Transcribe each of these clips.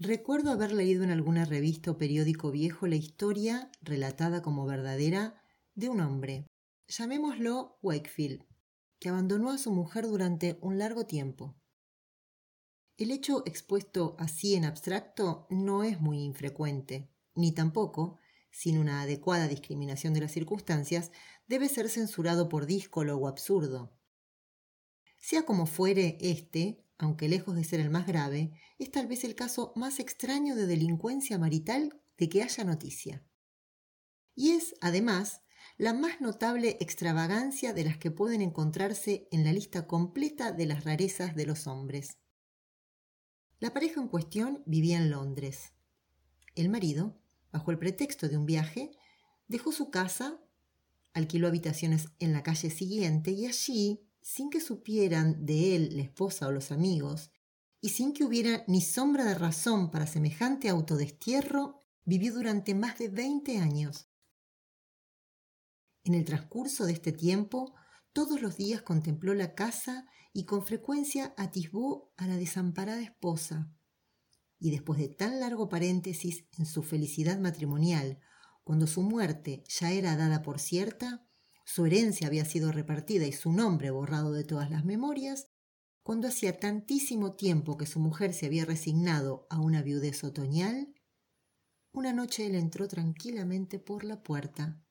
Recuerdo haber leído en alguna revista o periódico viejo la historia, relatada como verdadera, de un hombre, llamémoslo Wakefield, que abandonó a su mujer durante un largo tiempo. El hecho expuesto así en abstracto no es muy infrecuente, ni tampoco, sin una adecuada discriminación de las circunstancias, debe ser censurado por díscolo o absurdo. Sea como fuere, este, aunque lejos de ser el más grave, es tal vez el caso más extraño de delincuencia marital de que haya noticia. Y es, además, la más notable extravagancia de las que pueden encontrarse en la lista completa de las rarezas de los hombres. La pareja en cuestión vivía en Londres. El marido, bajo el pretexto de un viaje, dejó su casa, alquiló habitaciones en la calle siguiente y allí, sin que supieran de él la esposa o los amigos, y sin que hubiera ni sombra de razón para semejante autodestierro, vivió durante más de veinte años. En el transcurso de este tiempo, todos los días contempló la casa y con frecuencia atisbó a la desamparada esposa. Y después de tan largo paréntesis en su felicidad matrimonial, cuando su muerte ya era dada por cierta, su herencia había sido repartida y su nombre borrado de todas las memorias, cuando hacía tantísimo tiempo que su mujer se había resignado a una viudez otoñal, una noche él entró tranquilamente por la puerta,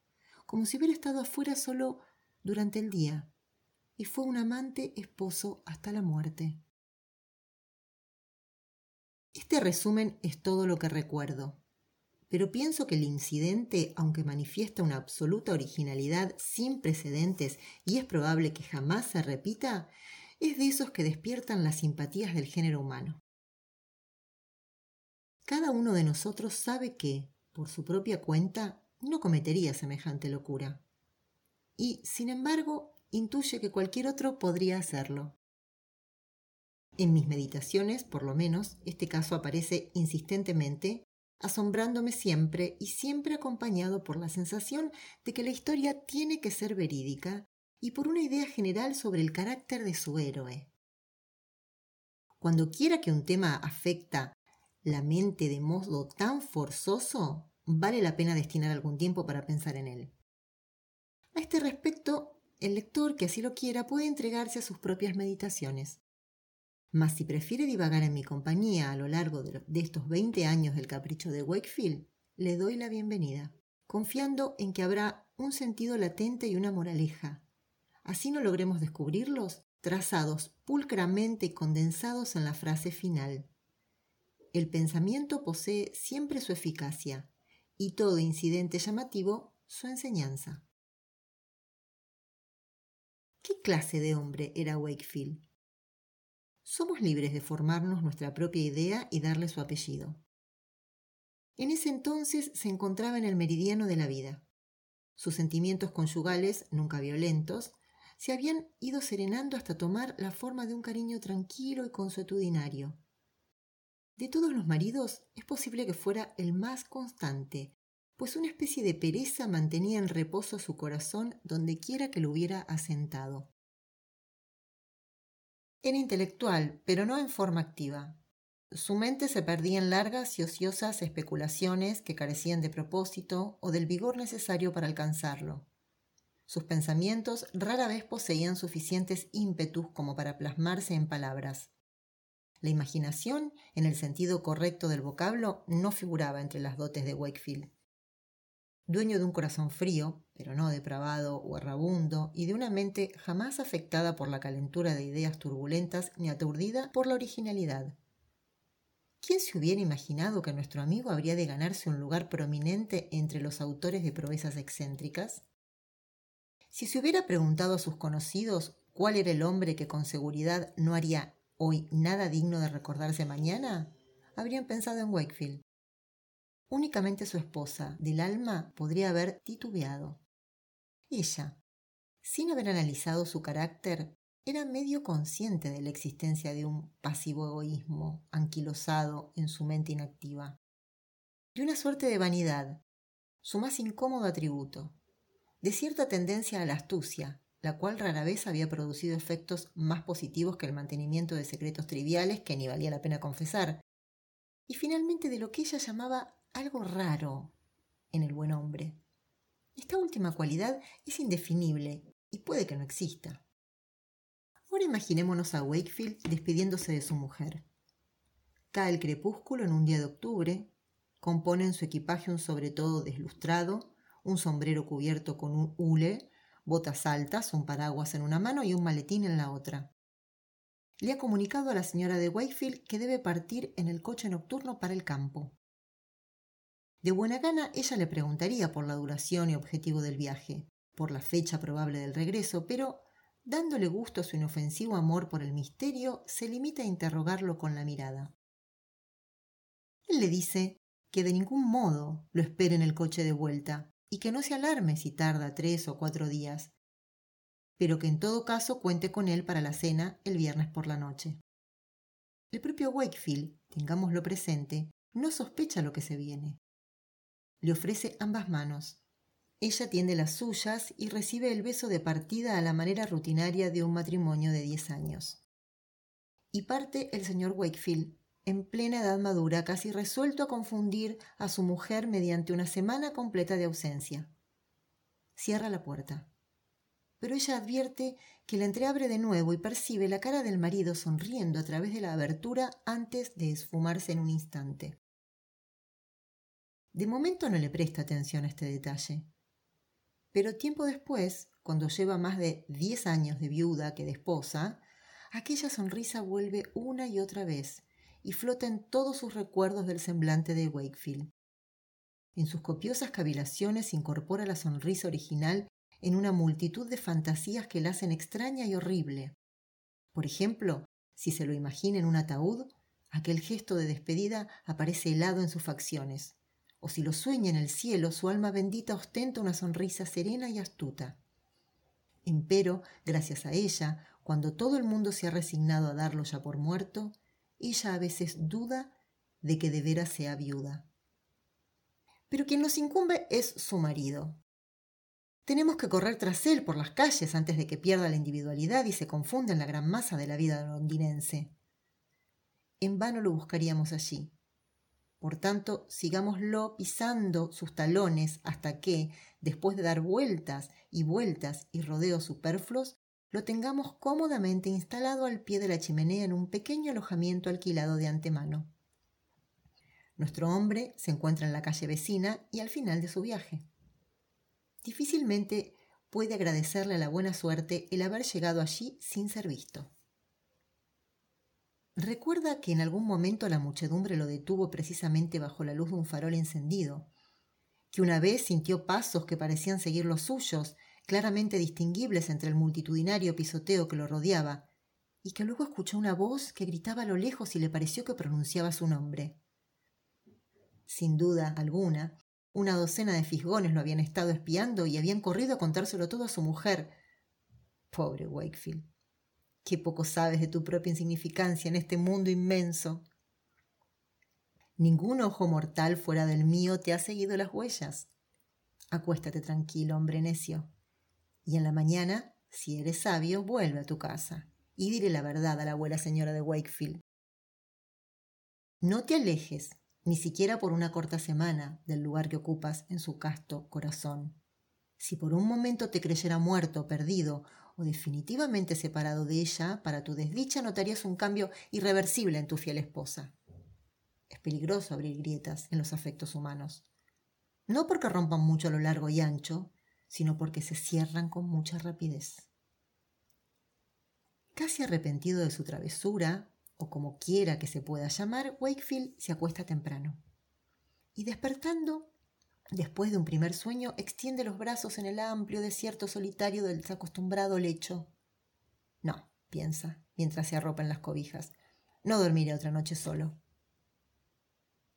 como si hubiera estado afuera solo durante el día, y fue un amante esposo hasta la muerte. Este resumen es todo lo que recuerdo pero pienso que el incidente, aunque manifiesta una absoluta originalidad sin precedentes y es probable que jamás se repita, es de esos que despiertan las simpatías del género humano. Cada uno de nosotros sabe que, por su propia cuenta, no cometería semejante locura. Y, sin embargo, intuye que cualquier otro podría hacerlo. En mis meditaciones, por lo menos, este caso aparece insistentemente asombrándome siempre y siempre acompañado por la sensación de que la historia tiene que ser verídica y por una idea general sobre el carácter de su héroe. Cuando quiera que un tema afecta la mente de modo tan forzoso, vale la pena destinar algún tiempo para pensar en él. A este respecto, el lector que así lo quiera puede entregarse a sus propias meditaciones. Mas si prefiere divagar en mi compañía a lo largo de, estos 20 años del capricho de Wakefield, le doy la bienvenida, confiando en que habrá un sentido latente y una moraleja. Así no logremos descubrirlos, trazados pulcramente y condensados en la frase final. El pensamiento posee siempre su eficacia y todo incidente llamativo su enseñanza. ¿Qué clase de hombre era Wakefield? Somos libres de formarnos nuestra propia idea y darle su apellido. En ese entonces se encontraba en el meridiano de la vida. Sus sentimientos conyugales, nunca violentos, se habían ido serenando hasta tomar la forma de un cariño tranquilo y consuetudinario. De todos los maridos es posible que fuera el más constante, pues una especie de pereza mantenía en reposo su corazón donde quiera que lo hubiera asentado. Intelectual, pero no en forma activa. Su mente se perdía en largas y ociosas especulaciones que carecían de propósito o del vigor necesario para alcanzarlo. Sus pensamientos rara vez poseían suficientes ímpetus como para plasmarse en palabras. La imaginación, en el sentido correcto del vocablo, no figuraba entre las dotes de Wakefield dueño de un corazón frío, pero no depravado o errabundo, y de una mente jamás afectada por la calentura de ideas turbulentas ni aturdida por la originalidad. ¿Quién se hubiera imaginado que nuestro amigo habría de ganarse un lugar prominente entre los autores de proezas excéntricas? Si se hubiera preguntado a sus conocidos cuál era el hombre que con seguridad no haría hoy nada digno de recordarse mañana, habrían pensado en Wakefield. Únicamente su esposa del alma podría haber titubeado. Ella, sin haber analizado su carácter, era medio consciente de la existencia de un pasivo egoísmo anquilosado en su mente inactiva, de una suerte de vanidad, su más incómodo atributo, de cierta tendencia a la astucia, la cual rara vez había producido efectos más positivos que el mantenimiento de secretos triviales que ni valía la pena confesar, y finalmente de lo que ella llamaba algo raro en el buen hombre. Esta última cualidad es indefinible y puede que no exista. Ahora imaginémonos a Wakefield despidiéndose de su mujer. Cae el crepúsculo en un día de octubre, compone en su equipaje un sobretodo deslustrado, un sombrero cubierto con un hule, botas altas, un paraguas en una mano y un maletín en la otra. Le ha comunicado a la señora de Wakefield que debe partir en el coche nocturno para el campo. De buena gana ella le preguntaría por la duración y objetivo del viaje, por la fecha probable del regreso, pero dándole gusto a su inofensivo amor por el misterio, se limita a interrogarlo con la mirada. Él le dice que de ningún modo lo espere en el coche de vuelta y que no se alarme si tarda tres o cuatro días, pero que en todo caso cuente con él para la cena el viernes por la noche. El propio Wakefield, tengámoslo presente, no sospecha lo que se viene. Le ofrece ambas manos. Ella tiende las suyas y recibe el beso de partida a la manera rutinaria de un matrimonio de diez años. Y parte el señor Wakefield, en plena edad madura, casi resuelto a confundir a su mujer mediante una semana completa de ausencia. Cierra la puerta. Pero ella advierte que la entreabre de nuevo y percibe la cara del marido sonriendo a través de la abertura antes de esfumarse en un instante. De momento no le presta atención a este detalle. Pero tiempo después, cuando lleva más de diez años de viuda que de esposa, aquella sonrisa vuelve una y otra vez y flota en todos sus recuerdos del semblante de Wakefield. En sus copiosas cavilaciones incorpora la sonrisa original en una multitud de fantasías que la hacen extraña y horrible. Por ejemplo, si se lo imagina en un ataúd, aquel gesto de despedida aparece helado en sus facciones o si lo sueña en el cielo, su alma bendita ostenta una sonrisa serena y astuta. Empero, gracias a ella, cuando todo el mundo se ha resignado a darlo ya por muerto, ella a veces duda de que de veras sea viuda. Pero quien nos incumbe es su marido. Tenemos que correr tras él por las calles antes de que pierda la individualidad y se confunda en la gran masa de la vida londinense. En vano lo buscaríamos allí. Por tanto, sigámoslo pisando sus talones hasta que, después de dar vueltas y vueltas y rodeos superfluos, lo tengamos cómodamente instalado al pie de la chimenea en un pequeño alojamiento alquilado de antemano. Nuestro hombre se encuentra en la calle vecina y al final de su viaje. Difícilmente puede agradecerle a la buena suerte el haber llegado allí sin ser visto. Recuerda que en algún momento la muchedumbre lo detuvo precisamente bajo la luz de un farol encendido, que una vez sintió pasos que parecían seguir los suyos, claramente distinguibles entre el multitudinario pisoteo que lo rodeaba, y que luego escuchó una voz que gritaba a lo lejos y le pareció que pronunciaba su nombre. Sin duda alguna, una docena de fisgones lo habían estado espiando y habían corrido a contárselo todo a su mujer. Pobre Wakefield. Qué poco sabes de tu propia insignificancia en este mundo inmenso. Ningún ojo mortal fuera del mío te ha seguido las huellas. Acuéstate tranquilo, hombre necio. Y en la mañana, si eres sabio, vuelve a tu casa y dile la verdad a la abuela señora de Wakefield. No te alejes, ni siquiera por una corta semana, del lugar que ocupas en su casto corazón. Si por un momento te creyera muerto perdido, o definitivamente separado de ella, para tu desdicha notarías un cambio irreversible en tu fiel esposa. Es peligroso abrir grietas en los afectos humanos, no porque rompan mucho a lo largo y ancho, sino porque se cierran con mucha rapidez. Casi arrepentido de su travesura, o como quiera que se pueda llamar, Wakefield se acuesta temprano. Y despertando, Después de un primer sueño, extiende los brazos en el amplio desierto solitario del desacostumbrado lecho. No, piensa, mientras se arropa en las cobijas, no dormiré otra noche solo.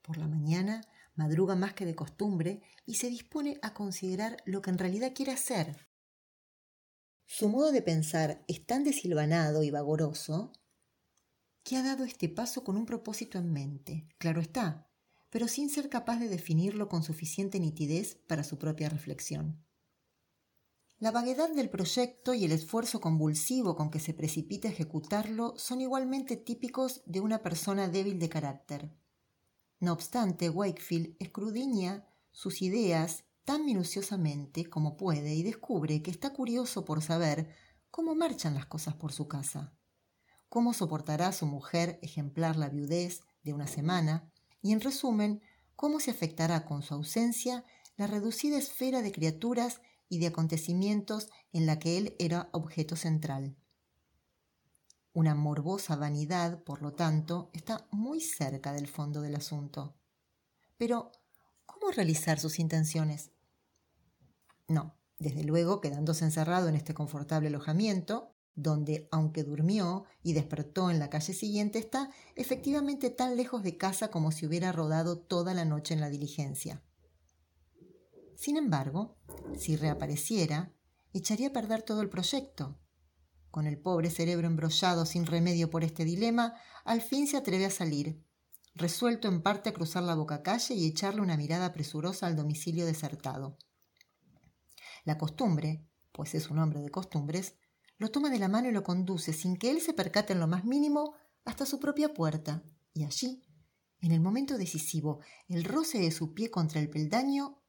Por la mañana madruga más que de costumbre y se dispone a considerar lo que en realidad quiere hacer. Su modo de pensar es tan desilvanado y vagoroso que ha dado este paso con un propósito en mente. Claro está, pero sin ser capaz de definirlo con suficiente nitidez para su propia reflexión. La vaguedad del proyecto y el esfuerzo convulsivo con que se precipita ejecutarlo son igualmente típicos de una persona débil de carácter. No obstante, Wakefield escrudiña sus ideas tan minuciosamente como puede y descubre que está curioso por saber cómo marchan las cosas por su casa, cómo soportará su mujer ejemplar la viudez de una semana y, en resumen, cómo se afectará con su ausencia la reducida esfera de criaturas y de acontecimientos en la que él era objeto central. Una morbosa vanidad, por lo tanto, está muy cerca del fondo del asunto. Pero, ¿cómo realizar sus intenciones? No, desde luego quedándose encerrado en este confortable alojamiento, donde, aunque durmió y despertó en la calle siguiente, está efectivamente tan lejos de casa como si hubiera rodado toda la noche en la diligencia. Sin embargo, si reapareciera, echaría a perder todo el proyecto. Con el pobre cerebro embrollado sin remedio por este dilema, al fin se atreve a salir, resuelto en parte a cruzar la boca calle y echarle una mirada presurosa al domicilio desertado. La costumbre, pues es un hombre de costumbres, lo toma de la mano y lo conduce sin que él se percate en lo más mínimo hasta su propia puerta, y allí, en el momento decisivo, el roce de su pie contra el peldaño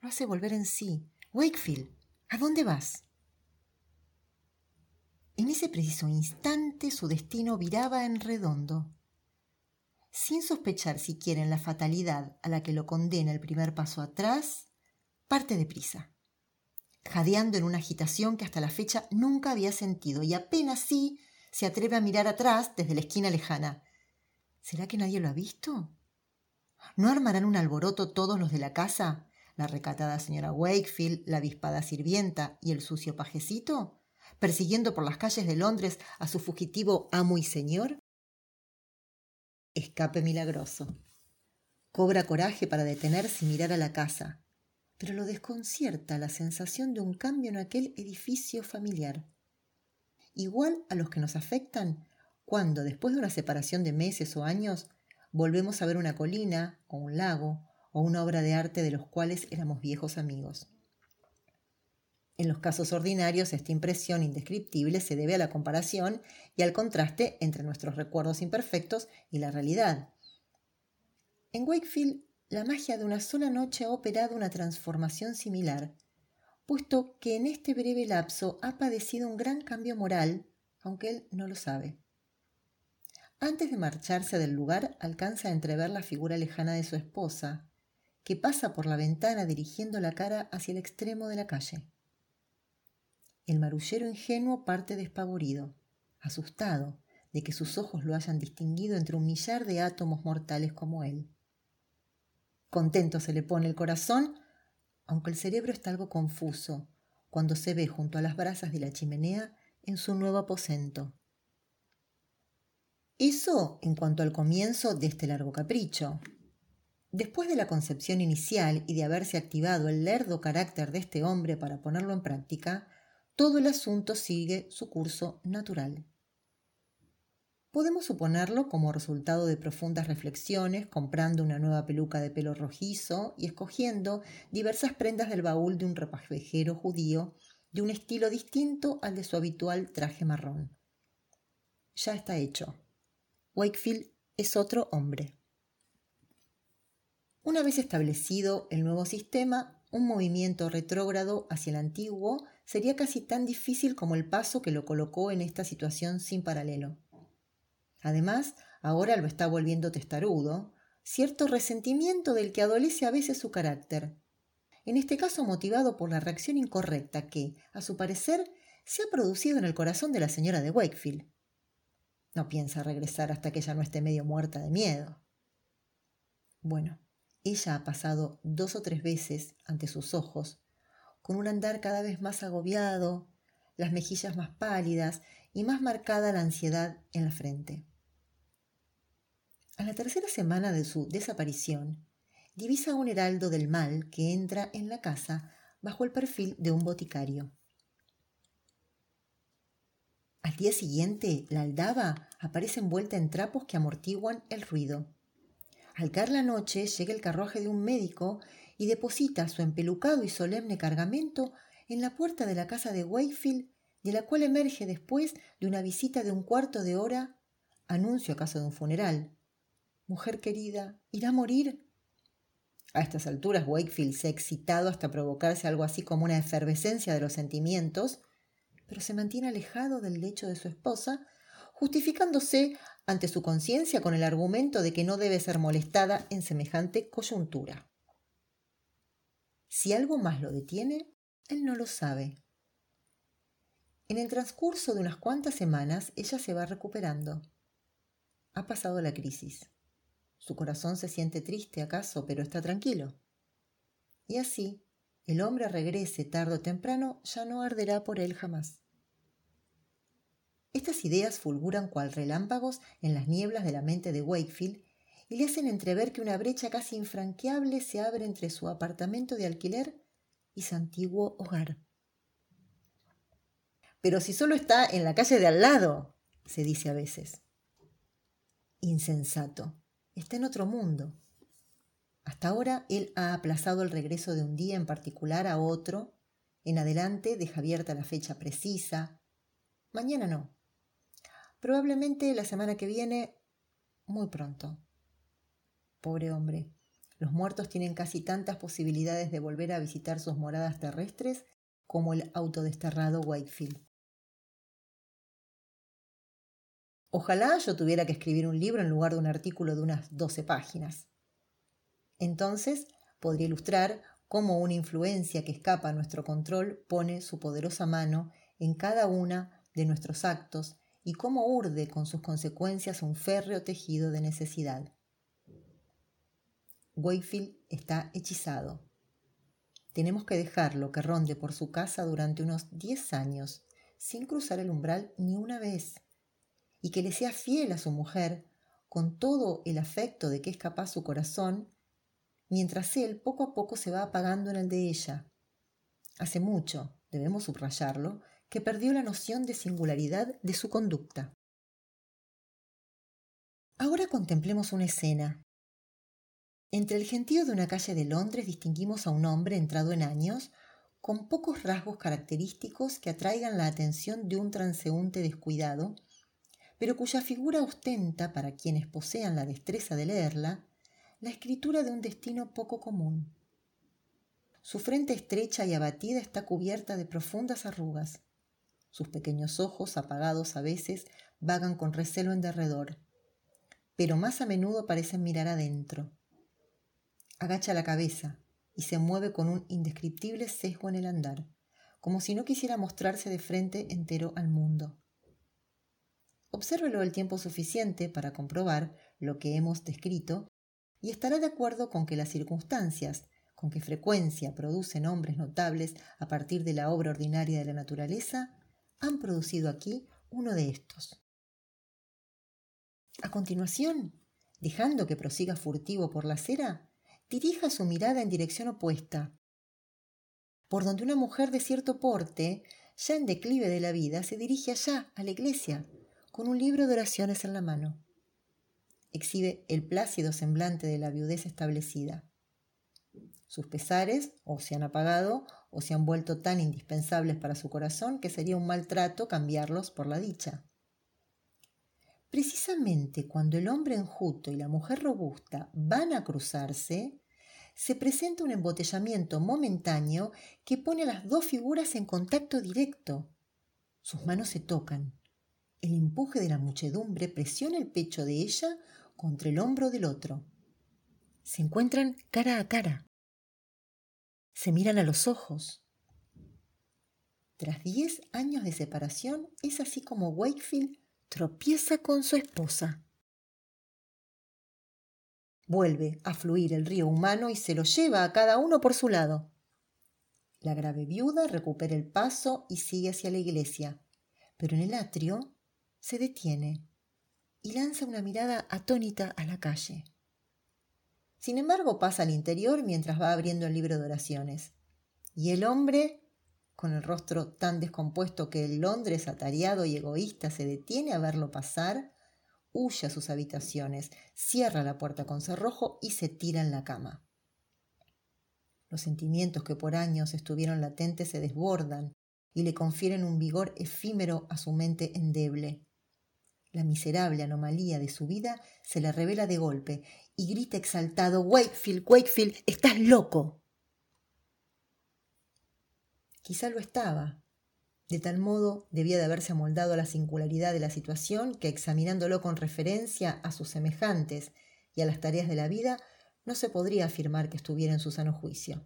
lo hace volver en sí. Wakefield, ¿a dónde vas? En ese preciso instante su destino viraba en redondo. Sin sospechar siquiera en la fatalidad a la que lo condena el primer paso atrás, parte deprisa jadeando en una agitación que hasta la fecha nunca había sentido y apenas sí se atreve a mirar atrás desde la esquina lejana. ¿Será que nadie lo ha visto? ¿No armarán un alboroto todos los de la casa? La recatada señora Wakefield, la avispada sirvienta y el sucio pajecito, persiguiendo por las calles de Londres a su fugitivo amo y señor? Escape milagroso. Cobra coraje para detenerse y mirar a la casa, pero lo desconcierta la sensación de un cambio en aquel edificio familiar. Igual a los que nos afectan cuando, después de una separación de meses o años, volvemos a ver una colina o un lago o una obra de arte de los cuales éramos viejos amigos. En los casos ordinarios, esta impresión indescriptible se debe a la comparación y al contraste entre nuestros recuerdos imperfectos y la realidad. En Wakefield la magia de una sola noche ha operado una transformación similar, puesto que en este breve lapso ha padecido un gran cambio moral, aunque él no lo sabe. Antes de marcharse del lugar, alcanza a entrever la figura lejana de su esposa, que pasa por la ventana dirigiendo la cara hacia el extremo de la calle. El marullero ingenuo parte despavorido, asustado de que sus ojos lo hayan distinguido entre un millar de átomos mortales como él. Contento se le pone el corazón, aunque el cerebro está algo confuso cuando se ve junto a las brasas de la chimenea en su nuevo aposento. Eso en cuanto al comienzo de este largo capricho. Después de la concepción inicial y de haberse activado el lerdo carácter de este hombre para ponerlo en práctica, todo el asunto sigue su curso natural. Podemos suponerlo como resultado de profundas reflexiones, comprando una nueva peluca de pelo rojizo y escogiendo diversas prendas del baúl de un repajejero judío de un estilo distinto al de su habitual traje marrón. Ya está hecho. Wakefield es otro hombre. Una vez establecido el nuevo sistema, un movimiento retrógrado hacia el antiguo sería casi tan difícil como el paso que lo colocó en esta situación sin paralelo. Además, ahora lo está volviendo testarudo, cierto resentimiento del que adolece a veces su carácter. En este caso motivado por la reacción incorrecta que, a su parecer, se ha producido en el corazón de la señora de Wakefield. No piensa regresar hasta que ella no esté medio muerta de miedo. Bueno, ella ha pasado dos o tres veces ante sus ojos, con un andar cada vez más agobiado, las mejillas más pálidas y más marcada la ansiedad en la frente. A la tercera semana de su desaparición, divisa un heraldo del mal que entra en la casa bajo el perfil de un boticario. Al día siguiente, la aldaba aparece envuelta en trapos que amortiguan el ruido. Al caer la noche, llega el carruaje de un médico y deposita su empelucado y solemne cargamento en la puerta de la casa de Wakefield, de la cual emerge después de una visita de un cuarto de hora, anuncio acaso de un funeral, Mujer querida, ¿irá a morir? A estas alturas Wakefield se ha excitado hasta provocarse algo así como una efervescencia de los sentimientos, pero se mantiene alejado del lecho de su esposa, justificándose ante su conciencia con el argumento de que no debe ser molestada en semejante coyuntura. Si algo más lo detiene, él no lo sabe. En el transcurso de unas cuantas semanas ella se va recuperando. Ha pasado la crisis. Su corazón se siente triste acaso, pero está tranquilo. Y así, el hombre regrese tarde o temprano, ya no arderá por él jamás. Estas ideas fulguran cual relámpagos en las nieblas de la mente de Wakefield y le hacen entrever que una brecha casi infranqueable se abre entre su apartamento de alquiler y su antiguo hogar. Pero si solo está en la calle de al lado, se dice a veces. Insensato, está en otro mundo. Hasta ahora él ha aplazado el regreso de un día en particular a otro. En adelante deja abierta la fecha precisa. Mañana no. Probablemente la semana que viene, muy pronto. Pobre hombre. Los muertos tienen casi tantas posibilidades de volver a visitar sus moradas terrestres como el autodesterrado Whitefield. Ojalá yo tuviera que escribir un libro en lugar de un artículo de unas 12 páginas. Entonces podría ilustrar cómo una influencia que escapa a nuestro control pone su poderosa mano en cada una de nuestros actos y cómo urde con sus consecuencias un férreo tejido de necesidad. Wakefield está hechizado. Tenemos que dejarlo que ronde por su casa durante unos diez años, sin cruzar el umbral ni una vez, y que le sea fiel a su mujer, con todo el afecto de que es capaz su corazón, mientras él poco a poco se va apagando en el de ella. Hace mucho, debemos subrayarlo, que perdió la noción de singularidad de su conducta. Ahora contemplemos una escena entre el gentío de una calle de Londres distinguimos a un hombre entrado en años, con pocos rasgos característicos que atraigan la atención de un transeúnte descuidado, pero cuya figura ostenta, para quienes posean la destreza de leerla, la escritura de un destino poco común. Su frente estrecha y abatida está cubierta de profundas arrugas. Sus pequeños ojos, apagados a veces, vagan con recelo en derredor, pero más a menudo parecen mirar adentro agacha la cabeza y se mueve con un indescriptible sesgo en el andar, como si no quisiera mostrarse de frente entero al mundo. Obsérvelo el tiempo suficiente para comprobar lo que hemos descrito y estará de acuerdo con que las circunstancias con que frecuencia producen hombres notables a partir de la obra ordinaria de la naturaleza han producido aquí uno de estos. A continuación, dejando que prosiga furtivo por la acera, dirija su mirada en dirección opuesta, por donde una mujer de cierto porte, ya en declive de la vida, se dirige allá, a la iglesia, con un libro de oraciones en la mano. Exhibe el plácido semblante de la viudez establecida. Sus pesares o se han apagado o se han vuelto tan indispensables para su corazón que sería un maltrato cambiarlos por la dicha. Precisamente cuando el hombre enjuto y la mujer robusta van a cruzarse, se presenta un embotellamiento momentáneo que pone a las dos figuras en contacto directo. Sus manos se tocan. El empuje de la muchedumbre presiona el pecho de ella contra el hombro del otro. Se encuentran cara a cara. Se miran a los ojos. Tras diez años de separación, es así como Wakefield tropieza con su esposa. Vuelve a fluir el río humano y se lo lleva a cada uno por su lado. La grave viuda recupera el paso y sigue hacia la iglesia, pero en el atrio se detiene y lanza una mirada atónita a la calle. Sin embargo, pasa al interior mientras va abriendo el libro de oraciones. Y el hombre con el rostro tan descompuesto que el Londres atareado y egoísta se detiene a verlo pasar, huye a sus habitaciones, cierra la puerta con cerrojo y se tira en la cama. Los sentimientos que por años estuvieron latentes se desbordan y le confieren un vigor efímero a su mente endeble. La miserable anomalía de su vida se le revela de golpe y grita exaltado Wakefield, Wakefield, estás loco. Quizá lo estaba. De tal modo debía de haberse amoldado a la singularidad de la situación que examinándolo con referencia a sus semejantes y a las tareas de la vida, no se podría afirmar que estuviera en su sano juicio.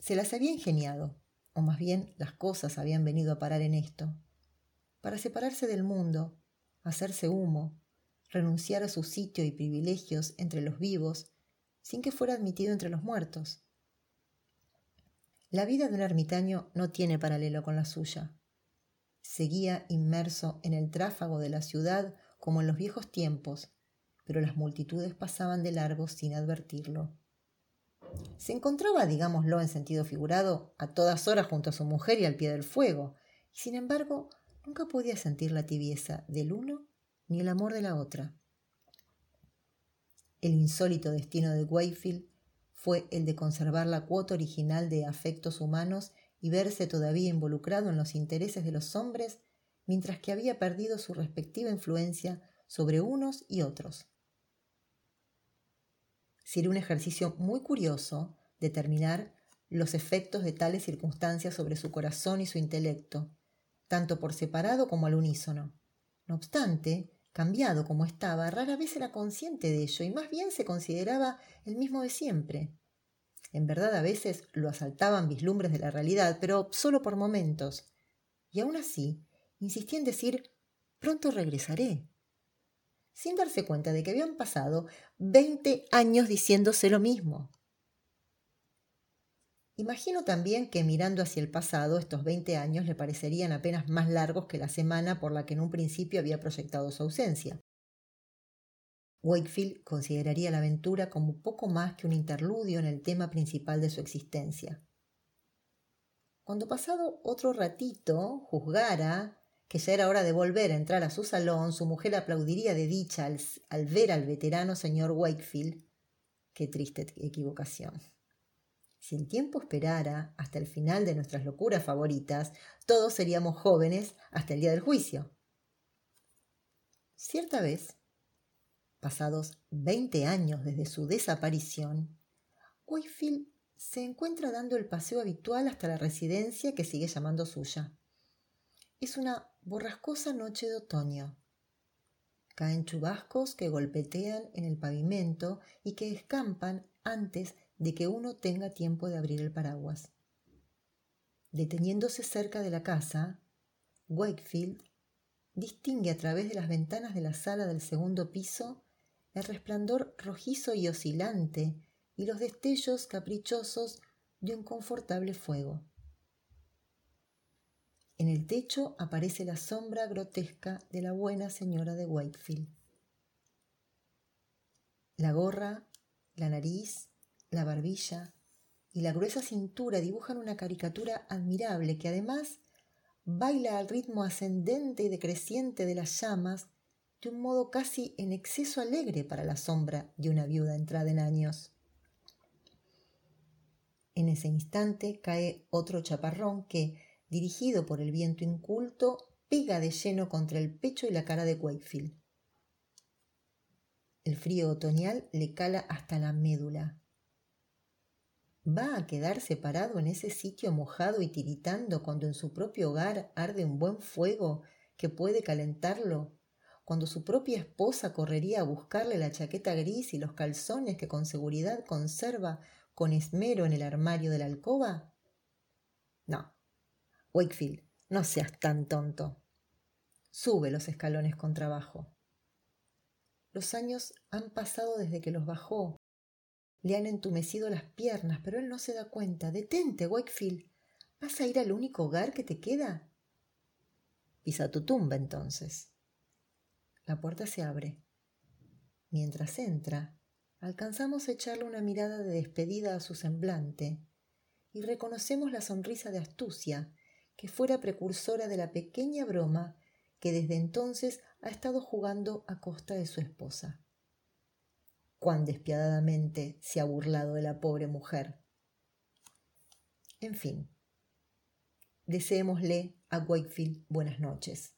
Se las había ingeniado, o más bien las cosas habían venido a parar en esto, para separarse del mundo, hacerse humo, renunciar a su sitio y privilegios entre los vivos, sin que fuera admitido entre los muertos. La vida de un ermitaño no tiene paralelo con la suya. Seguía inmerso en el tráfago de la ciudad como en los viejos tiempos, pero las multitudes pasaban de largo sin advertirlo. Se encontraba, digámoslo en sentido figurado, a todas horas junto a su mujer y al pie del fuego, y sin embargo nunca podía sentir la tibieza del uno ni el amor de la otra. El insólito destino de Wayfield fue el de conservar la cuota original de afectos humanos y verse todavía involucrado en los intereses de los hombres, mientras que había perdido su respectiva influencia sobre unos y otros. Sería un ejercicio muy curioso determinar los efectos de tales circunstancias sobre su corazón y su intelecto, tanto por separado como al unísono. No obstante, cambiado como estaba, rara vez era consciente de ello y más bien se consideraba el mismo de siempre. En verdad a veces lo asaltaban vislumbres de la realidad, pero solo por momentos. Y aún así, insistía en decir, pronto regresaré sin darse cuenta de que habían pasado 20 años diciéndose lo mismo. Imagino también que mirando hacia el pasado, estos 20 años le parecerían apenas más largos que la semana por la que en un principio había proyectado su ausencia. Wakefield consideraría la aventura como poco más que un interludio en el tema principal de su existencia. Cuando pasado otro ratito juzgara que ya era hora de volver a entrar a su salón, su mujer aplaudiría de dicha al, ver al veterano señor Wakefield. Qué triste equivocación. Si el tiempo esperara hasta el final de nuestras locuras favoritas, todos seríamos jóvenes hasta el día del juicio. Cierta vez, pasados veinte años desde su desaparición, Wakefield se encuentra dando el paseo habitual hasta la residencia que sigue llamando suya. Es una borrascosa noche de otoño. Caen chubascos que golpetean en el pavimento y que escampan antes de que uno tenga tiempo de abrir el paraguas. Deteniéndose cerca de la casa, Wakefield distingue a través de las ventanas de la sala del segundo piso el resplandor rojizo y oscilante y los destellos caprichosos de un confortable fuego. En el techo aparece la sombra grotesca de la buena señora de Wakefield. La gorra, la nariz, la barbilla y la gruesa cintura dibujan una caricatura admirable que además baila al ritmo ascendente y decreciente de las llamas de un modo casi en exceso alegre para la sombra de una viuda entrada en años. En ese instante cae otro chaparrón que, dirigido por el viento inculto, pega de lleno contra el pecho y la cara de Wakefield. El frío otoñal le cala hasta la médula. ¿Va a quedar separado en ese sitio mojado y tiritando cuando en su propio hogar arde un buen fuego que puede calentarlo? Cuando su propia esposa correría a buscarle la chaqueta gris y los calzones que con seguridad conserva con esmero en el armario de la alcoba? No, Wakefield, no seas tan tonto. Sube los escalones con trabajo. Los años han pasado desde que los bajó. Le han entumecido las piernas, pero él no se da cuenta. Detente, Wakefield. ¿Vas a ir al único hogar que te queda? Pisa tu tumba entonces. La puerta se abre. Mientras entra, alcanzamos a echarle una mirada de despedida a su semblante y reconocemos la sonrisa de astucia que fuera precursora de la pequeña broma que desde entonces ha estado jugando a costa de su esposa. Cuán despiadadamente se ha burlado de la pobre mujer. En fin, deseémosle a Wakefield buenas noches.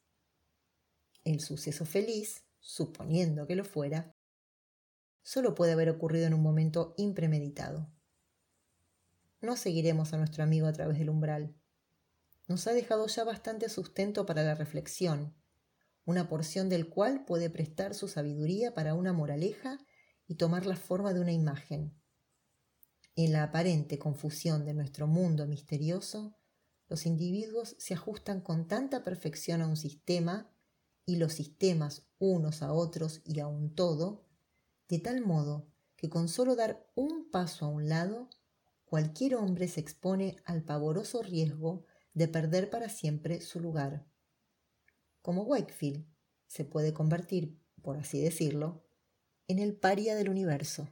el suceso feliz, suponiendo que lo fuera, solo puede haber ocurrido en un momento impremeditado. No seguiremos a nuestro amigo a través del umbral. Nos ha dejado ya bastante sustento para la reflexión, una porción del cual puede prestar su sabiduría para una moraleja y tomar la forma de una imagen. En la aparente confusión de nuestro mundo misterioso, los individuos se ajustan con tanta perfección a un sistema y los sistemas unos a otros y a un todo, de tal modo que con solo dar un paso a un lado, cualquier hombre se expone al pavoroso riesgo de perder para siempre su lugar. Como Wakefield, se puede convertir, por así decirlo, en el paria del universo.